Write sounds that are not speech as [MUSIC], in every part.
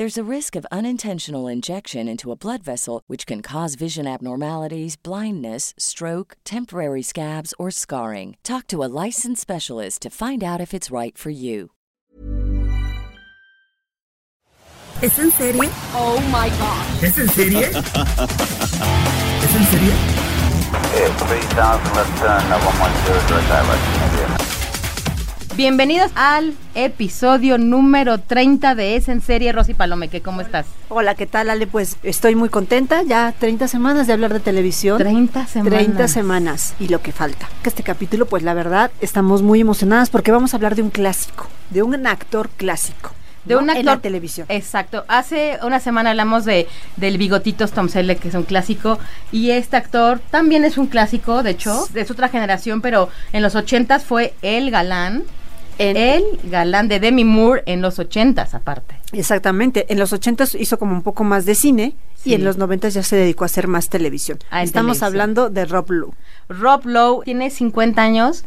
There's a risk of unintentional injection into a blood vessel, which can cause vision abnormalities, blindness, stroke, temporary scabs, or scarring. Talk to a licensed specialist to find out if it's right for you. ¿Es en serie? Oh my god. ¿Es en serie? ¿Es en serie? Yeah, 3000, left turn, uh, 110, direct island. Bienvenidos al episodio número 30 de Es en Serie, Rosy Palomeque. ¿Cómo estás? Hola, ¿qué tal, Ale? Pues estoy muy contenta. Ya 30 semanas de hablar de televisión. 30 semanas. 30 semanas y lo que falta. Este capítulo, pues la verdad, estamos muy emocionadas porque vamos a hablar de un clásico, de un actor clásico. De ¿no? un actor. En la televisión. Exacto. Hace una semana hablamos de del Bigotitos Tom Selleck, que es un clásico. Y este actor también es un clásico, de hecho, es otra generación, pero en los 80 fue el galán. En- el galán de Demi Moore en los 80 aparte. Exactamente. En los 80 hizo como un poco más de cine Sí. y en los 90 ya se dedicó a hacer más televisión. Ah, Estamos televisión. hablando de Rob Lowe. Rob Lowe tiene 50 años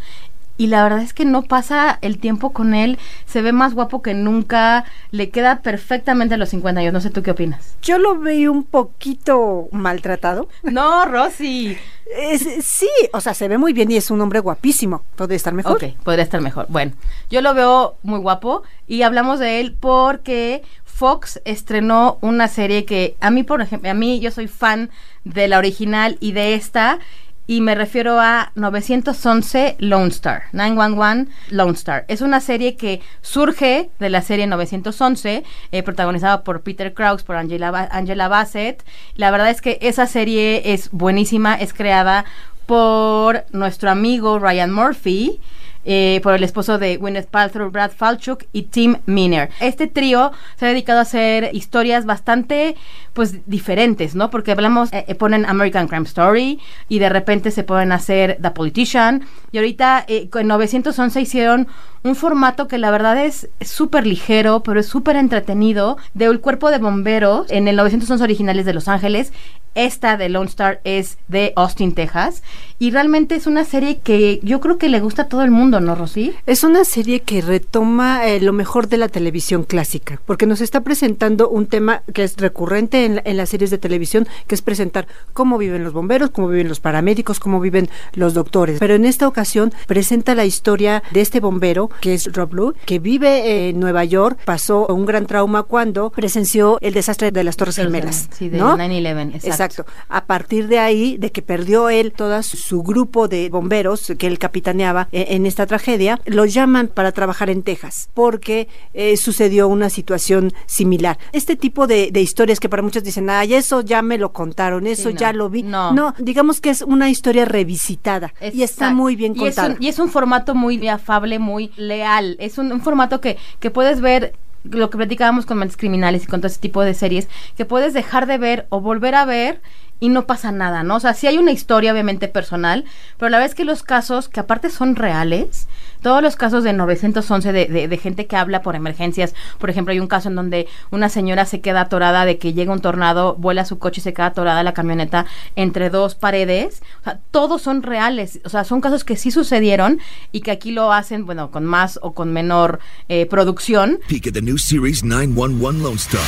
y la verdad es que no pasa el tiempo con él. Se ve más guapo que nunca. Le queda perfectamente a los 50 años. No sé tú qué opinas. Yo lo veo un poquito maltratado. No, Rosy. Es- sí, o sea, se ve muy bien y es un hombre guapísimo. Podría estar mejor. Ok, podría estar mejor. Bueno, yo lo veo muy guapo y hablamos de él porque Fox estrenó una serie que a mí, por ejemplo, a mí yo soy fan de la original y de esta y me refiero a 911 Lone Star, 911 Lone Star. Es una serie que surge de la serie 911, eh, protagonizada por Peter Krause, por Angela, Angela Bassett. La verdad es que esa serie es buenísima, es creada por nuestro amigo Ryan Murphy, eh, por el esposo de Gwyneth Paltrow, Brad Falchuk y Tim Miner. Este trío se ha dedicado a hacer historias bastante, pues, diferentes, ¿no? Porque hablamos, eh, eh, ponen American Crime Story y de repente se pueden hacer The Politician y ahorita eh, con 911 hicieron un formato que la verdad es súper ligero, pero es súper entretenido, de un cuerpo de bomberos en el 911 originales de Los Ángeles. Esta de Lone Star es de Austin, Texas. Y realmente es una serie que yo creo que le gusta a todo el mundo, ¿no, Rosy? Es una serie que retoma eh, lo mejor de la televisión clásica, porque nos está presentando un tema que es recurrente en, la- en las series de televisión, que es presentar cómo viven los bomberos, cómo viven los paramédicos, cómo viven los doctores. Pero en esta ocasión presenta la historia de este bombero, que es Rob Lowe, que vive en Nueva York, pasó un gran trauma cuando presenció el desastre de las Torres Gemelas. Sí, de ¿no? 9-11, exacto. Exacto. A partir de ahí, de que perdió él todo su grupo de bomberos que él capitaneaba eh, en esta tragedia, lo llaman para trabajar en Texas porque eh, sucedió una situación similar. Este tipo de, de historias que para muchos dicen, ay, eso ya me lo contaron, eso no. ya lo vi. No. digamos que es una historia revisitada y está muy bien y es, contada. un, y es un formato muy afable, muy leal. Es un, un formato que, que puedes ver lo que platicábamos con Mentes Criminales y con todo ese tipo de series, que puedes dejar de ver o volver a ver y no pasa nada, ¿no? O sea, sí hay una historia obviamente personal, pero la verdad es que los casos, que aparte son reales, todos los casos de 911 de, de, de gente que habla por emergencias, por ejemplo, hay un caso en donde una señora se queda atorada de que llega un tornado, vuela su coche y se queda atorada la camioneta entre dos paredes, o sea, todos son reales, o sea, son casos que sí sucedieron y que aquí lo hacen, bueno, con más o con menor eh, producción, Peek at the new series 911 Lone Star.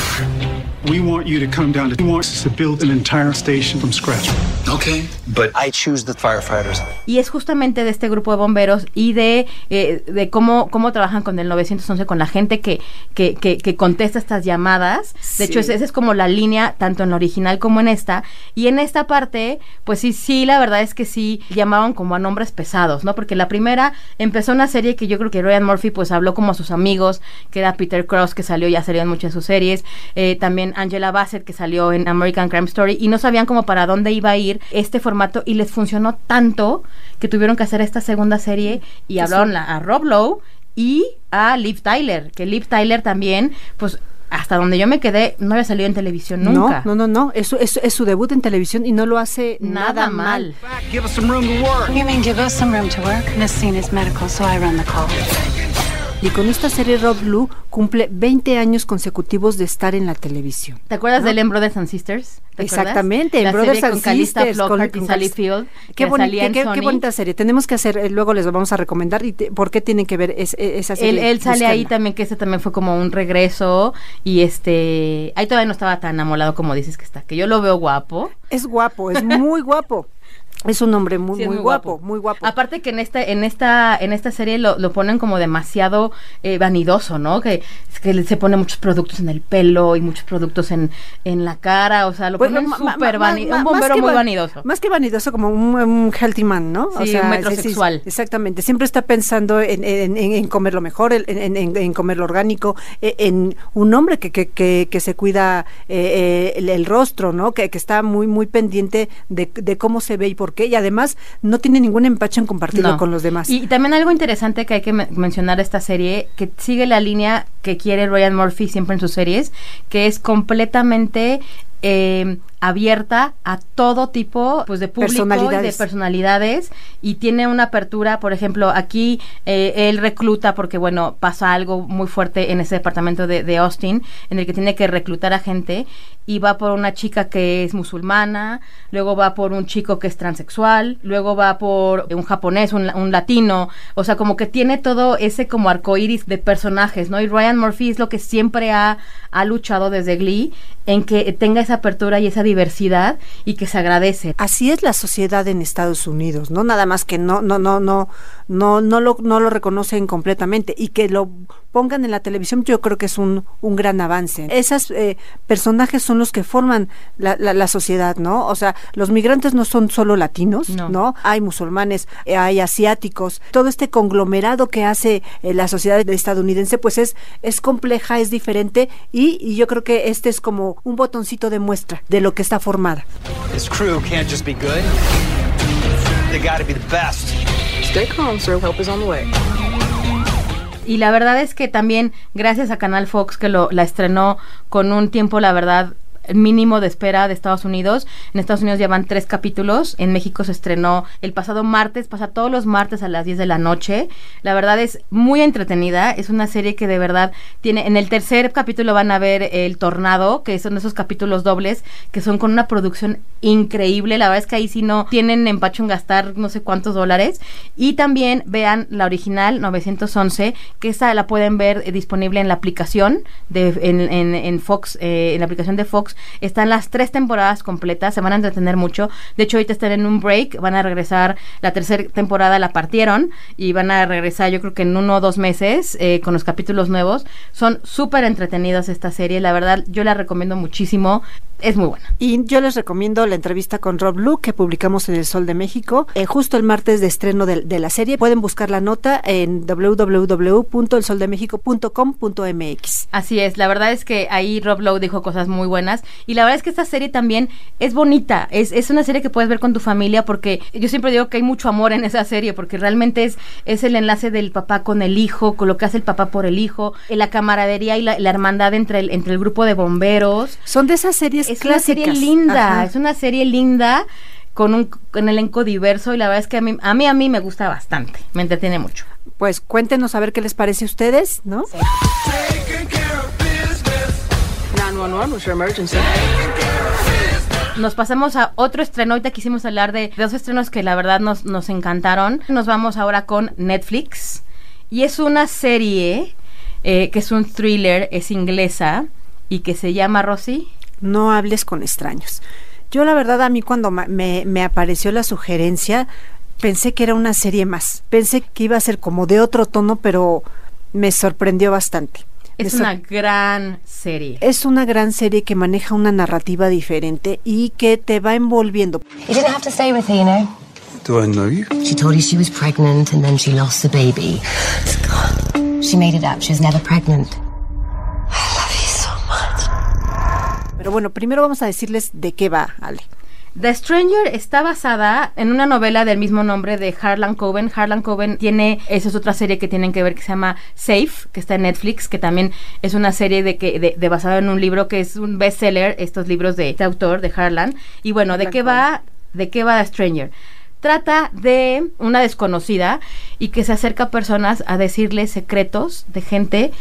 We want you to come down to. We want us to build an entire station from scratch. Okay, but I choose the firefighters. Y es justamente de este grupo de bomberos y de, eh, de cómo, cómo trabajan con el 911, con la gente que, que, que, que contesta estas llamadas. De hecho, Sí. esa es como la línea, tanto en la original como en esta. Y en esta parte, pues sí, sí, la verdad es que sí llamaban como a nombres pesados, ¿no? Porque la primera empezó una serie que yo creo que Ryan Murphy pues habló como a sus amigos, que era Peter Cross, que salió, ya salió en muchas de sus series, eh, también Angela Bassett, que salió en American Crime Story, y no sabían como para dónde iba a ir este formato, y les funcionó tanto que tuvieron que hacer esta segunda serie, y hablaron la- a Rob Lowe y a Liv Tyler, que Liv Tyler también, pues hasta donde yo me quedé, no había salido en televisión nunca. No, no, no, no. Es, su- es, es su debut en televisión y no lo hace Nada, nada, mal. Give us some room to work. You mean give us some room to work? Is medical, so I run the call. Y con esta serie Rob Blue cumple 20 años consecutivos de estar en la televisión. ¿Te acuerdas de en Brothers and Sisters? Exactamente, en Brothers and Sisters, con- con Sally Field, Qué, bonita serie. Tenemos que hacer, eh, luego les vamos a recomendar y te- por qué tienen que ver es- e- esa serie. él sale ahí también, que ese también fue como un regreso. Y este. Ahí todavía no estaba tan amolado como dices que está. Que yo lo veo guapo. Es guapo, es muy guapo. [LAUGHS] Es un hombre muy, Sí, muy, guapo, muy guapo. Aparte que en esta, en esta, en esta serie lo, lo ponen como demasiado eh, vanidoso, ¿no? Que, que se pone muchos productos en el pelo y muchos productos en, en la cara, o sea, lo Bueno, ponen súper ma- vani- ma- un bombero muy va- vanidoso. Más que vanidoso, como un, un healthy man, ¿no? Sí, un metrosexual. exactamente. Siempre está pensando en, en- comer lo mejor, en, en- en- en comer lo orgánico, eh, en un hombre que, que, que, que se cuida eh, eh, el, el rostro, ¿no? Que, que está muy, muy pendiente de, de cómo se ve y por qué. Y además no tiene ningún empacho en compartirlo No. con los demás. Y también algo interesante que hay que men- mencionar esta serie, que sigue la línea que quiere Ryan Murphy siempre en sus series, que es completamente eh, abierta a todo tipo pues de público y de Personalidades. personalidades y tiene una apertura, por ejemplo, aquí eh, él recluta porque bueno, pasa algo muy fuerte en ese departamento de, de Austin en el que tiene que reclutar a gente y va por una chica que es musulmana, luego va por un chico que es transexual, luego va por un japonés, un, un latino, o sea, como que tiene todo ese como arcoíris de personajes, ¿no? Y Ryan Murphy es lo que siempre ha, ha luchado desde Glee en que tenga esa apertura y esa diversidad y que se agradece. Así es la sociedad en Estados Unidos, no nada más que no no no no no no lo no lo reconocen completamente y que lo pongan en la televisión yo creo que es un, un gran avance. Esos personajes son los que forman la, la, la sociedad, ¿no? O sea, los migrantes no son solo latinos, No. ¿no? Hay musulmanes, eh, hay asiáticos, todo este conglomerado que hace eh, la sociedad estadounidense pues es es compleja, es diferente y, y yo creo que este es como un botoncito de muestra de lo que está formada. This crew can't just be good. They gotta be the best. Stay calm, sir. Help is on the way. Y la verdad es que también, gracias a Canal Fox, que lo, la estrenó con un tiempo, la verdad, mínimo de espera de Estados Unidos. En Estados Unidos llevan tres capítulos. En México se estrenó el pasado martes, pasa todos los martes a las 10 de la noche. La verdad es muy entretenida. Es una serie que de verdad tiene. En el tercer capítulo van a ver El Tornado, que son esos capítulos dobles, que son con una producción increíble. La verdad es que ahí sí no tienen empacho en gastar no sé cuántos dólares. Y también vean la original 911, que esa la pueden ver eh, disponible en la aplicación de en, en- en Fox, eh, en la aplicación de Fox. Están las tres temporadas completas, se van a entretener mucho. De hecho, ahorita están en un break, van a regresar, la tercera temporada la partieron y van a regresar yo creo que en uno o dos meses eh, con los capítulos nuevos. Son súper entretenidas esta serie, la verdad yo la recomiendo muchísimo, es muy buena. Y yo les recomiendo la entrevista con Rob Luke que publicamos en El Sol de México, eh, justo el martes de estreno de, de la serie. Pueden buscar la nota en www.elsoldemexico.com.mx. Así es, la verdad es que ahí Rob Lowe dijo cosas muy buenas y la verdad es que esta serie también es bonita, es, es una serie que puedes ver con tu familia porque yo siempre digo que hay mucho amor en esa serie porque realmente es, es el enlace del papá con el hijo, con lo que hace el papá por el hijo, la camaradería y la, la hermandad entre el, entre el grupo de bomberos. Son de esas series Es una serie clásicas. linda, Ajá. es una serie linda con un, con elenco diverso y la verdad es que a mí, a mí, a mí me gusta bastante, me entretiene mucho. Pues cuéntenos a ver qué les parece a ustedes, ¿no? 911, what's your emergency? Nos pasamos a otro estreno. Ahorita quisimos hablar de dos estrenos que la verdad nos, nos encantaron. Nos vamos ahora con Netflix. Y es una serie eh, que es un thriller, es inglesa y que se llama Rosy. No hables con extraños. Yo la verdad a mí cuando me, me apareció la sugerencia, pensé que era una serie más. Pensé que iba a ser como de otro tono, pero me sorprendió bastante. Es sor- una gran serie. es una gran serie que maneja una narrativa diferente y que te va envolviendo. You didn't have to stay with her, you know. Do I know you? She told you she was pregnant and then she lost the baby. She made it up. She was never pregnant. Pero bueno, primero vamos a decirles de qué va, Ale. The Stranger está basada en una novela del mismo nombre de Harlan Coben. Harlan Coben tiene, esa es otra serie que tienen que ver que se llama Safe, que está en Netflix, que también es una serie de que de, de basada en un libro que es un bestseller, estos libros de este autor de Harlan. Y bueno, ¿de qué va? ¿De qué va The Stranger? Trata de una desconocida y que se acerca a personas a decirles secretos de gente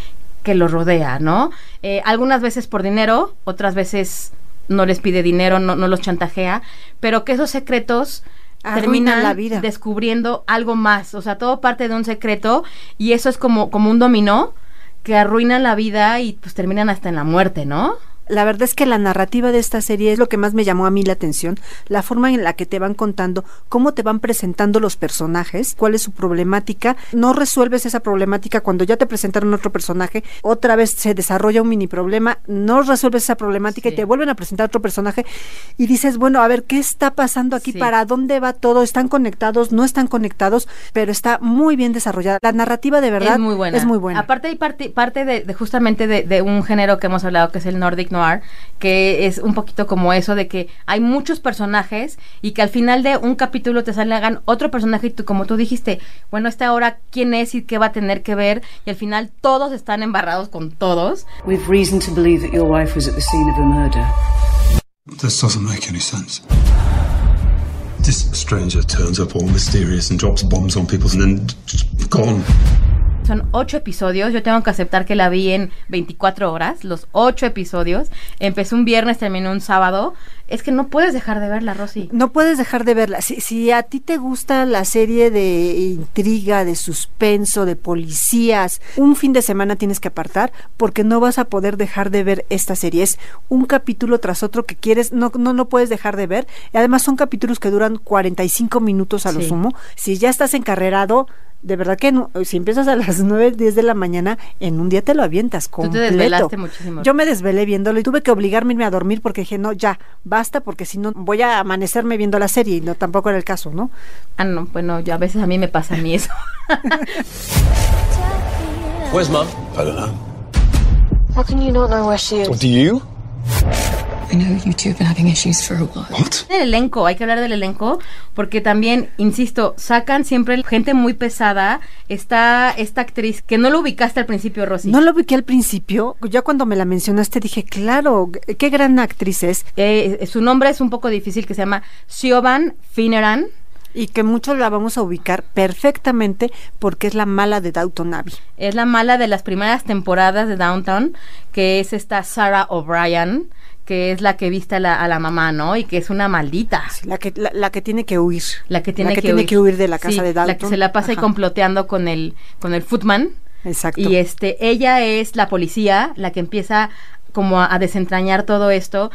que los rodea, ¿no? Eh, algunas veces por dinero, otras veces no les pide dinero, no, no los chantajea, pero que esos secretos terminan la vida. descubriendo algo más, o sea, todo parte de un secreto y eso es como, como un dominó que arruinan la vida y pues terminan hasta en la muerte, ¿no? La verdad es que la narrativa de esta serie es lo que más me llamó a mí la atención, la forma en la que te van contando, cómo te van presentando los personajes, cuál es su problemática. No resuelves esa problemática cuando ya te presentaron otro personaje, otra vez se desarrolla un mini problema, no resuelves esa problemática y te vuelven a presentar otro personaje y dices, bueno, a ver, ¿qué está pasando aquí? Sí. ¿Para dónde va todo? ¿Están conectados? ¿No están conectados? Pero está muy bien desarrollada. La narrativa de verdad es muy buena. Es muy buena. Aparte hay parte, parte de, de justamente de, de un género que hemos hablado que es el Nordic Noir, que es un poquito como eso de que hay muchos personajes y que al final de un capítulo te salgan otro personaje y tú, como tú dijiste, bueno, este ahora quién es y qué va a tener que ver y al final todos están embarrados con todos. We've reason to believe that your wife was at the scene of the murder. This doesn't make any sense. This stranger turns up all mysterious and drops bombs on people and then just gone. Son ocho episodios. Yo tengo que aceptar que la vi en 24 horas. Los ocho episodios. Empecé un viernes, terminó un sábado. Es que no puedes dejar de verla, Rosy. No puedes dejar de verla. Si, si a ti te gusta la serie de intriga, de suspenso, de policías, un fin de semana tienes que apartar porque no vas a poder dejar de ver esta serie. Es un capítulo tras otro que quieres, no, no, no puedes dejar de ver. Y además son capítulos que duran 45 minutos a lo Sí. sumo. Si ya estás encarrerado, de verdad que no- si empiezas a las [LAUGHS] 9, 10 de la mañana, en un día te lo avientas Tú te completo. desvelaste muchísimo. Yo me desvelé viéndolo y tuve que obligarme a irme a dormir porque dije, no, ya, basta, porque si no voy a amanecerme viendo la serie y no tampoco era el caso, ¿no? Ah, no, bueno, yo a veces a mí me pasa a mí eso. [LAUGHS] Where's mum? I don't know. How can you not know where she is? do you? El elenco, hay que hablar del elenco, porque también, insisto, sacan siempre gente muy pesada. Está esta actriz que no lo ubicaste al principio, Rosy. No lo ubiqué al principio, ya cuando me la mencionaste dije, claro, qué gran actriz es Eh, su nombre es un poco difícil, que se llama Siobhan Finneran. y que muchos la vamos a ubicar perfectamente porque es la mala de Downton Abbey. Es la mala de las primeras temporadas de Downtown, que es esta Sarah O'Brien, que es la que viste a la, a la mamá, ¿no? Y que es una maldita. La que, la, la que tiene que huir. La que tiene, que, tiene huir. que huir de la casa Sí, de Downton. La que se la pasa ahí Ajá. comploteando con el, con el footman. Exacto. Y este, ella es la policía, la que empieza como a, a desentrañar todo esto.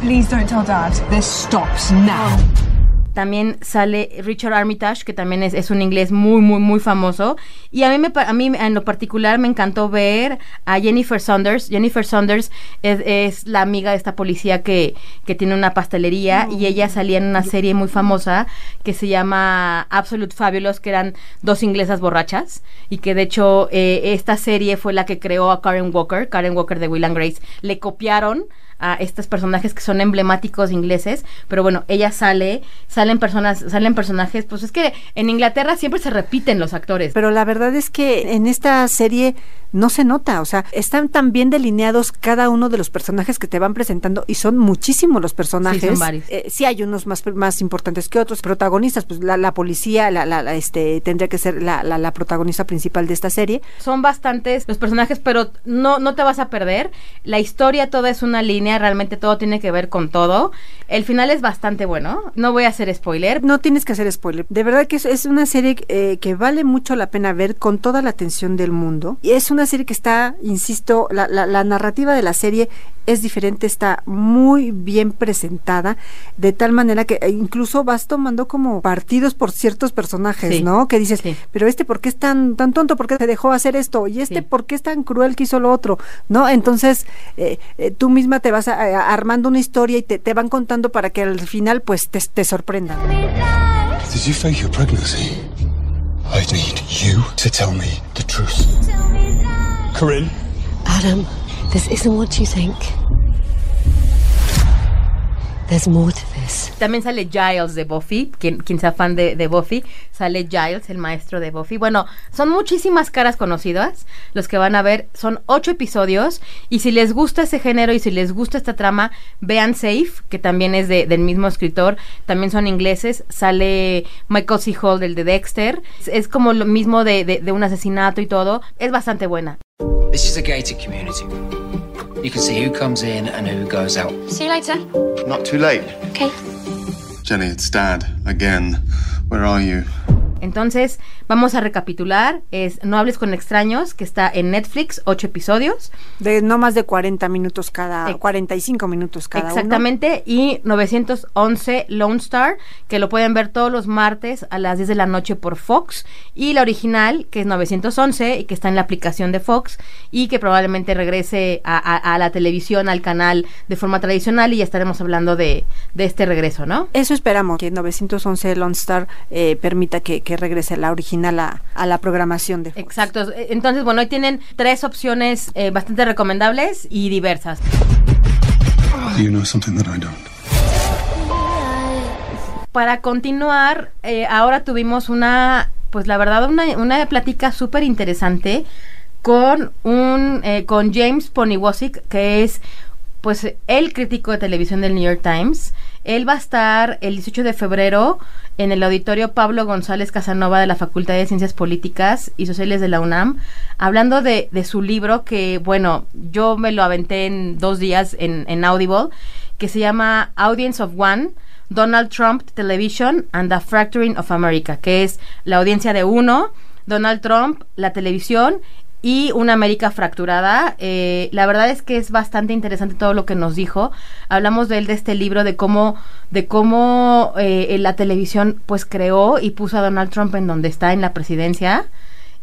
Please don't tell Dad. This stops now. También sale Richard Armitage, que también es, es un inglés muy, muy, muy famoso. Y a mí, me, a mí en lo particular me encantó ver a Jennifer Saunders. Jennifer Saunders es, es la amiga de esta policía que, que tiene una pastelería y ella salía en una serie muy famosa que se llama Absolute Fabulous, que eran dos inglesas borrachas y que de hecho eh, esta serie fue la que creó a Karen Walker, Karen Walker de Will and Grace. Le copiaron a estos personajes que son emblemáticos ingleses, pero bueno, ella sale, salen personas, salen personajes, pues es que en Inglaterra siempre se repiten los actores. Pero la verdad es que en esta serie no se nota, o sea, están tan bien delineados cada uno de los personajes que te van presentando y son muchísimos los personajes. Sí, son varios. Eh, sí hay unos más, más importantes que otros. Protagonistas, pues la, la policía, la, la- la, este, tendría que ser la, la, la protagonista principal de esta serie. Son bastantes los personajes, pero no, no te vas a perder. La historia toda es una línea. Línea, realmente todo tiene que ver con todo. El final es bastante bueno, no voy a hacer spoiler. No tienes que hacer spoiler. De verdad que es, es una serie eh, que vale mucho la pena ver con toda la atención del mundo. Y es una serie que está, insisto, la, la, la narrativa de la serie es diferente, está muy bien presentada, de tal manera que eh, incluso vas tomando como partidos por ciertos personajes, Sí. ¿no? Que dices, Sí. pero este, ¿por qué es tan, tan tonto? ¿Por qué se dejó hacer esto? Y este, Sí. ¿por qué es tan cruel que hizo lo otro? ¿No? Entonces, eh, eh, tú misma te vas a- a- armando una historia y te, te van contando para que al final, pues, te, te sorprendan. Did you fake your pregnancy? I need you to tell me the truth. Corinne? Adam, this isn't what you think. There's more to this. También sale Giles de Buffy, quien, quien sea fan de, de Buffy, sale Giles, el maestro de Buffy. Bueno, son muchísimas caras conocidas los que van a ver, son ocho episodios y si les gusta ese género y si les gusta esta trama, vean Safe, que también es de- del mismo escritor, también son ingleses, sale Michael C. Hall, del de Dexter, es, es como lo mismo de, de- de un asesinato y todo, es bastante buena. This is a gated community. You can see who comes in and who goes out. See you later. Not too late. Okay. Jenny, it's Dad. Again. Where are you? Entonces, vamos a recapitular. Es No hables con extraños, que está en Netflix, ocho episodios. De no más de 40 minutos cada, Ex- 45 minutos cada uno. Exactamente. Y 911 Lone Star, que lo pueden ver todos los martes a las 10 de la noche por Fox. Y la original, que es 911 y que está en la aplicación de Fox. Y que probablemente regrese a, a- a la televisión, al canal de forma tradicional. Y ya estaremos hablando de, de este regreso, ¿no? Eso esperamos, que 911 Lone Star eh, permita que, que regrese la original a, a la programación de Fox. Exacto. Entonces, bueno, hoy tienen tres opciones eh, bastante recomendables y diversas. Do you know something that I don't? Para continuar, eh, ahora tuvimos una, pues la verdad, una, una plática súper interesante con un, eh, con James Poniwosik, que es, pues, el crítico de televisión del New York Times. Él va a estar el 18 de febrero en el auditorio Pablo González Casanova de la Facultad de Ciencias Políticas y Sociales de la UNAM, hablando de, su libro que, bueno, yo me lo aventé en dos días en, en Audible, que se llama Audience of One. Donald Trump Television and the Fracturing of America, que es la audiencia de uno, Donald Trump, la televisión y una América fracturada. Eh, la verdad es que es bastante interesante todo lo que nos dijo. Hablamos de él de este libro de cómo de cómo eh, la televisión pues creó y puso a Donald Trump en donde está en la presidencia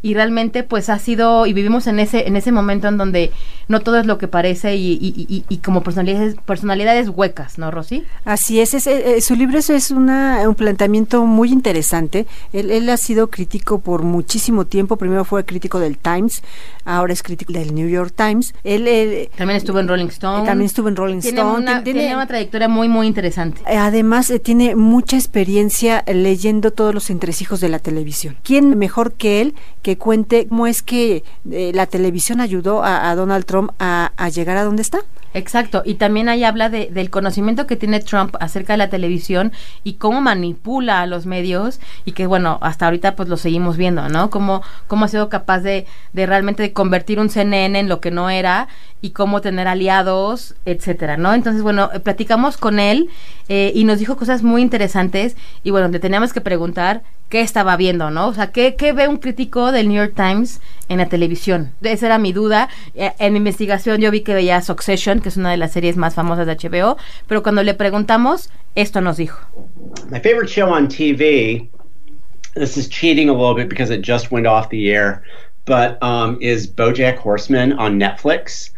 y realmente pues ha sido y vivimos en ese en ese momento en donde no todo es lo que parece y, y- y- y como personalidades personalidades huecas, ¿no, Rosy? Así es, es, eh, su libro es, es una, un planteamiento muy interesante. Él, él ha sido crítico por muchísimo tiempo. Primero fue crítico del Times, ahora es crítico del New York Times. Él, él, También estuvo en Rolling Stone. También estuvo en Rolling tiene Stone. Una, Tiene- tiene una trayectoria muy, muy interesante. Eh, Además, eh, tiene mucha experiencia leyendo todos los entresijos de la televisión. ¿Quién mejor que él que cuente cómo es que eh, la televisión ayudó a, a Donald Trump a, a llegar a donde está? Exacto, y también ahí habla de, del conocimiento que tiene Trump acerca de la televisión y cómo manipula a los medios y que bueno, hasta ahorita pues lo seguimos viendo, ¿no? Cómo, cómo ha sido capaz de, de realmente convertir un CNN en lo que no era y cómo tener aliados, etcétera, ¿no? Entonces, bueno, eh, platicamos con él eh, y nos dijo cosas muy interesantes y bueno, le teníamos que preguntar qué estaba viendo, ¿no? O sea, ¿qué, qué ve un crítico del New York Times en la televisión? Esa era mi duda. Eh, en mi investigación yo vi que veía Succession, que es una de las series más famosas de HBO, pero cuando le preguntamos, esto nos dijo. My favorite show on TV, this is cheating a little bit because it just went off the air, but um, is Bojack Horseman on Netflix.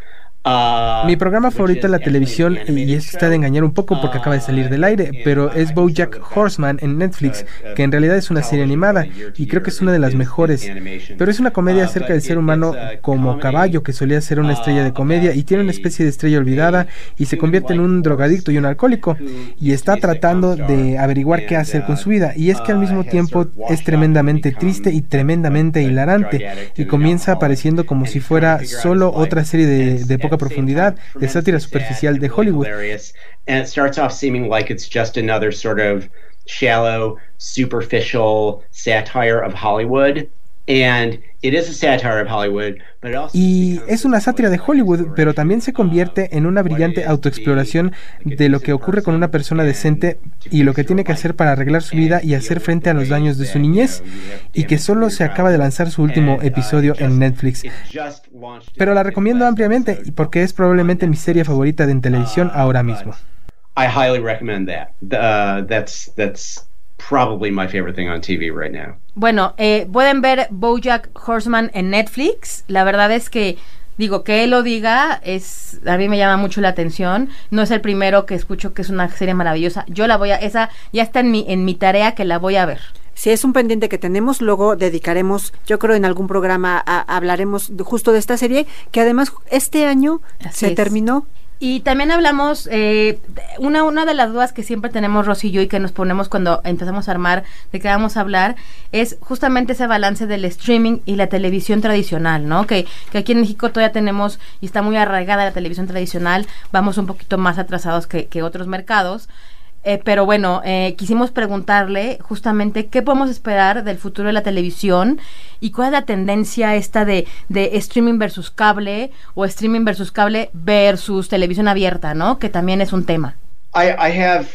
Uh, Mi programa favorito en la televisión, y esto está de engañar un poco porque acaba de salir del aire, pero es Bojack Horseman en Netflix, que en realidad es una serie animada, y creo que es una de las mejores. Pero es una comedia acerca del ser humano como caballo que solía ser una estrella de comedia y tiene una especie de estrella olvidada y se convierte en un drogadicto y un alcohólico, y está tratando de averiguar qué hacer con su vida. Y es que al mismo tiempo es tremendamente triste y tremendamente hilarante, y comienza apareciendo como si fuera solo otra serie de, de poca profundidad, de sátira superficial de Hollywood. hilarious, and it starts off seeming like it's just another sort of shallow, superficial satire of Hollywood. And Y es una sátira de Hollywood, pero también se convierte en una brillante autoexploración de lo que ocurre con una persona decente y lo que tiene que hacer para arreglar su vida y hacer frente a los daños de su niñez, y que solo se acaba de lanzar su último episodio en Netflix. Pero la recomiendo ampliamente porque es probablemente mi serie favorita de televisión ahora mismo. I highly recommend that. Uh, that's that's probably my favorite thing on TV right now. Bueno, eh, pueden ver BoJack Horseman en Netflix. La verdad es que digo que él lo diga es a mí me llama mucho la atención. No es el primero que escucho que es una serie maravillosa. Yo la voy a esa ya está en mi en mi tarea que la voy a ver. Si es un pendiente que tenemos, luego dedicaremos, yo creo en algún programa hablaremos justo de esta serie, que además este año se terminó y también hablamos, eh, una, una de las dudas que siempre tenemos Rosy y yo y que nos ponemos cuando empezamos a armar de qué vamos a hablar, es justamente ese balance del streaming y la televisión tradicional, ¿no? Que, que aquí en México todavía tenemos y está muy arraigada la televisión tradicional, vamos un poquito más atrasados que, que otros mercados. Eh, pero bueno, eh, quisimos preguntarle justamente qué podemos esperar del futuro de la televisión y cuál es la tendencia esta de, de streaming versus cable o streaming versus cable versus televisión abierta, ¿no? Que también es un tema. I, I have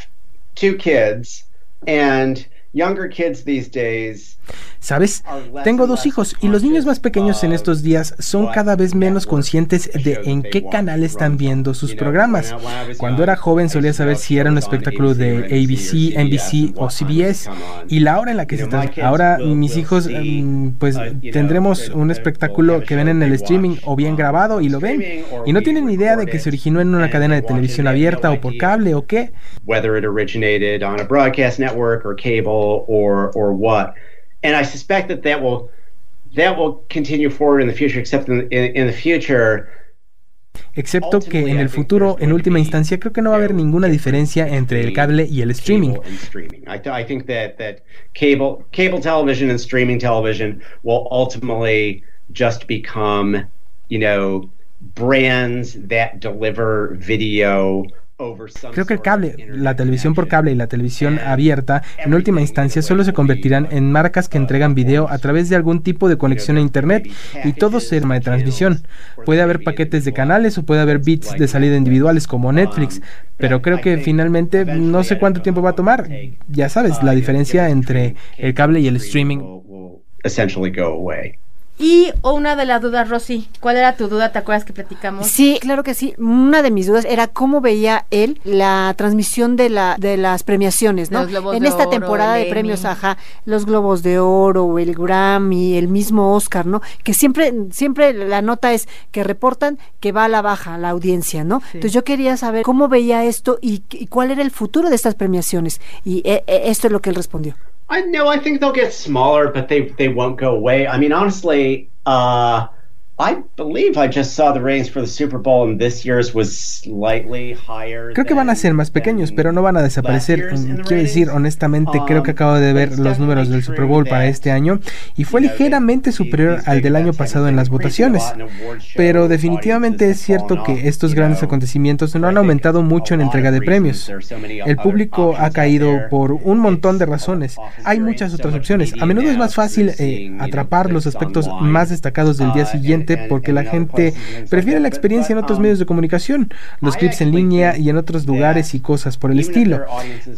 two kids and younger kids these days ¿Sabes? Tengo dos hijos y los niños más pequeños en estos días son cada vez menos conscientes de en qué canal están viendo sus programas. Cuando era joven solía saber si era un espectáculo de ABC, NBC o CBS y la hora en la que se. Ahora mis hijos mm, pues tendremos un espectáculo que ven en el streaming o bien grabado y lo ven y no tienen ni idea de que se originó en una cadena de televisión abierta o por cable o qué. Whether it originated on a broadcast network or cable or or what. and I suspect that that will that will continue forward in the future. Except in, in, in the future. Excepto que en el futuro, en última instancia, creo que no va a haber ninguna diferencia entre el cable y el streaming. I, I think that that cable cable television and streaming television will ultimately just become, you know, brands that deliver video Creo que el cable, la televisión por cable y la televisión abierta, en última instancia, solo se convertirán en marcas que entregan video a través de algún tipo de conexión a Internet y todo será de transmisión. Puede haber paquetes de canales o puede haber bits de salida individuales como Netflix, pero creo que finalmente no sé cuánto tiempo va a tomar. Ya sabes, la diferencia entre el cable y el streaming. Y una de las dudas, Rosy, ¿cuál era tu duda? ¿Te acuerdas que platicamos? Sí, claro que sí. Una de mis dudas era cómo veía él la transmisión de la de las premiaciones, ¿no? en esta temporada de premios, ajá, los Globos de Oro, el Grammy, el mismo Oscar, ¿no? Que siempre siempre la nota es que reportan que va a la baja la audiencia, ¿no? Entonces yo quería saber cómo veía esto y, cuál era el futuro de estas premiaciones y eh, esto es lo que él respondió. I know. I think they'll get smaller, but they they won't go away. I mean, honestly, uh, Creo que van a ser más pequeños, pero no van a desaparecer. Quiero decir, honestamente, creo que um, acabo de ver los números del Super Bowl para este año y fue ligeramente superior al del año pasado en las votaciones. Pero definitivamente es cierto que estos grandes acontecimientos no han aumentado mucho en entrega de premios. El público ha caído por un montón de razones. Hay muchas otras opciones. A menudo es más fácil eh, atrapar los aspectos más destacados del día uh, porque la gente prefiere la experiencia en otros medios de comunicación, los clips en línea y en otros lugares y cosas por el estilo.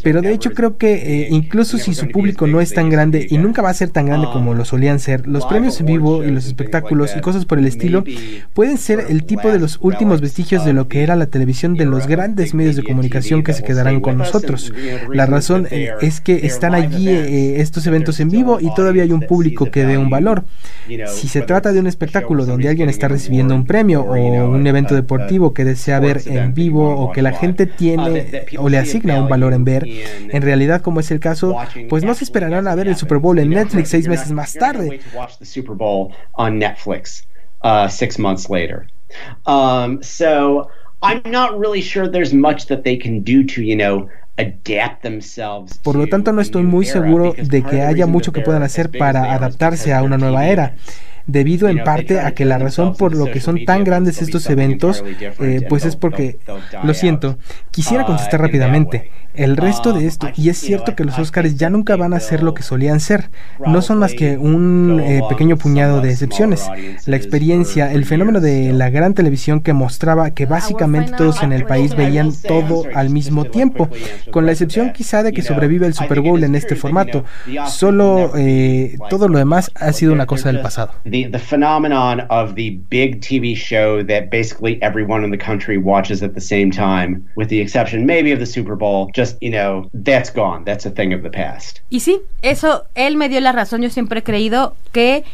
Pero de hecho creo que eh, incluso si su público no es tan grande y nunca va a ser tan grande como lo solían ser, los premios en vivo y los espectáculos y cosas por el estilo pueden ser el tipo de los últimos vestigios de lo que era la televisión de los grandes medios de comunicación que se quedarán con nosotros. La razón eh, es que están allí eh, estos eventos en vivo y todavía hay un público que dé un valor. Si se trata de un espectáculo donde donde alguien está recibiendo un premio o un evento deportivo que desea ver en vivo o que la gente tiene o le asigna un valor en ver, en realidad como es el caso, pues no se esperarán a ver el Super Bowl en Netflix seis meses más tarde. Um, so I'm not really sure there's much that they can do to, you know, por lo tanto, no estoy muy seguro de que haya mucho que puedan hacer para adaptarse a una nueva era. Debido en parte a que la razón por lo que son tan grandes estos eventos, eh, pues es porque, lo siento, quisiera contestar rápidamente. El resto de esto, y es cierto que los Oscars ya nunca van a ser lo que solían ser, no son más que un eh, pequeño puñado de excepciones. La experiencia, el fenómeno de la gran televisión que mostraba que básicamente todos en el país veían todo al mismo tiempo, con la excepción quizá de que sobrevive el Super Bowl en este formato. Solo eh, todo lo demás ha sido una cosa del pasado. The, the phenomenon of the big TV show that basically everyone in the country watches at the same time, with the exception maybe of the Super Bowl, just, you know, that's gone. That's a thing of the past. Y sí, eso, él me dio la razón. Yo siempre he creído que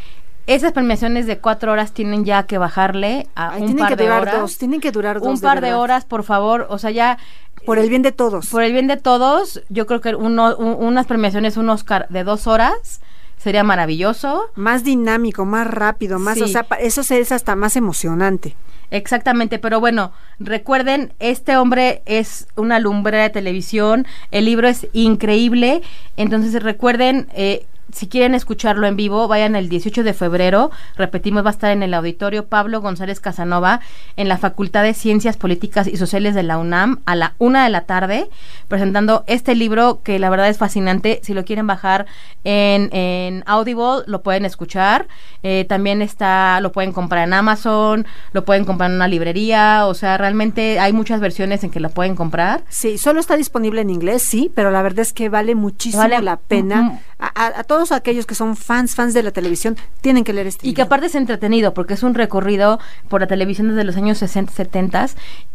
esas premiaciones de cuatro horas tienen ya que bajarle a Ay, un tienen par que de durar horas. dos, tienen que durar dos. un par de, horas, por favor. O sea, ya. Por el bien de todos. Por el bien de todos, yo creo que uno, un- unas premiaciones, un Oscar de dos horas, sería maravilloso. Más dinámico, más rápido, más, o sea, eso es hasta más emocionante. Exactamente, pero bueno, recuerden, este hombre es una lumbrera de televisión, el libro es increíble, entonces recuerden, eh, si quieren escucharlo en vivo, vayan el 18 de febrero, repetimos, va a estar en el auditorio Pablo González Casanova, en la Facultad de Ciencias Políticas y Sociales de la UNAM, a la una de la tarde, presentando este libro que la verdad es fascinante, si lo quieren bajar en, en Audible, lo pueden escuchar, eh, también está, lo pueden comprar en Amazon, lo pueden comprar en una librería, o sea, realmente hay muchas versiones en que la pueden comprar. Sí, solo está disponible en inglés, sí, pero la verdad es que vale muchísimo Vale, la pena. mm, A, todos aquellos que son fans, fans de la televisión, tienen que leer este Y que libro. aparte es entretenido, porque es un recorrido por la televisión desde los años 60, 70,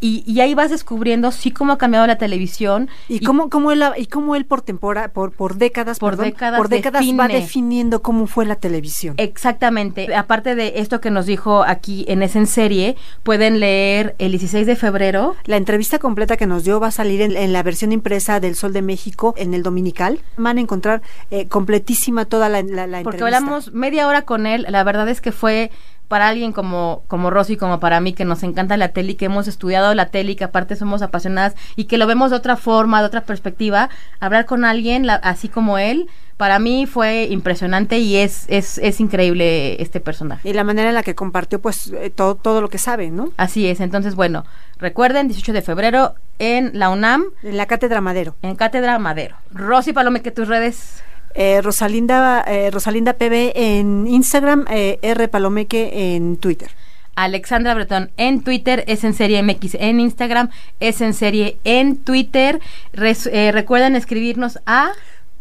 y, y ahí vas descubriendo sí cómo ha cambiado la televisión. Y, cómo, cómo él, y cómo él por temporada, por, por décadas, Por perdón, décadas por décadas va define. definiendo cómo fue la televisión. Exactamente. Aparte de esto que nos dijo aquí en Es en Serie, pueden leer el 16 de febrero. La entrevista completa que nos dio va a salir en, en la versión impresa del Sol de México, en el Dominical. Van a encontrar eh, completísima toda la, la, la Porque entrevista. hablamos media hora con él. La verdad es que fue para alguien como, como Rosy, como para mí, que nos encanta la tele y que hemos estudiado la tele y que aparte somos apasionadas y que lo vemos de otra forma, de otra perspectiva, hablar con alguien la- así como él, para mí fue impresionante y es, es, es increíble este personaje. Y la manera en la que compartió, pues, eh, todo, todo lo que sabe, ¿no? Así es, entonces bueno, recuerden, 18 de febrero en la UNAM. En la Cátedra Madero. En Cátedra Madero. Rosy Palome, que tus redes... Eh, Rosalinda, eh, Rosalinda PB en Instagram, eh, R Palomeque en Twitter. Alexandra Bretón en Twitter, es en serie MX en Instagram, es en serie en Twitter. Res- recuerden escribirnos a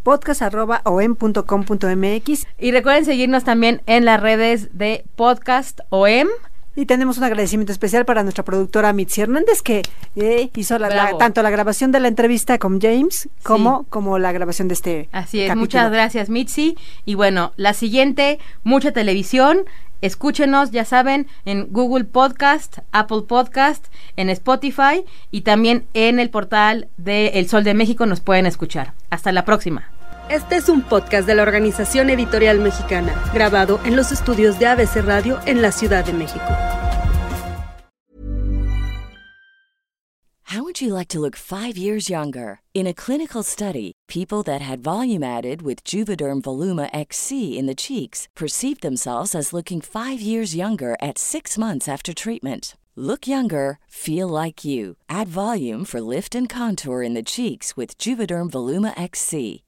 podcast.om.com.mx y recuerden seguirnos también en las redes de Podcast OM. Y tenemos un agradecimiento especial para nuestra productora Mitzi Hernández que eh, hizo la- tanto la grabación de la entrevista con James como, como la grabación de este Así es, capítulo. muchas gracias Mitzi. Y bueno, la siguiente, mucha televisión. Escúchenos, ya saben, en Google Podcast, Apple Podcast, en Spotify y también en el portal de El Sol de México nos pueden escuchar. Hasta la próxima. Este es un podcast de la Organización Editorial Mexicana, grabado en los estudios de ABC Radio en la Ciudad de México. How would you like to look five years younger? In a clinical study, people that had volume added with Juvederm Voluma XC in the cheeks perceived themselves as looking five years younger at six months after treatment. Look younger, feel like you. Add volume for lift and contour in the cheeks with Juvederm Voluma XC.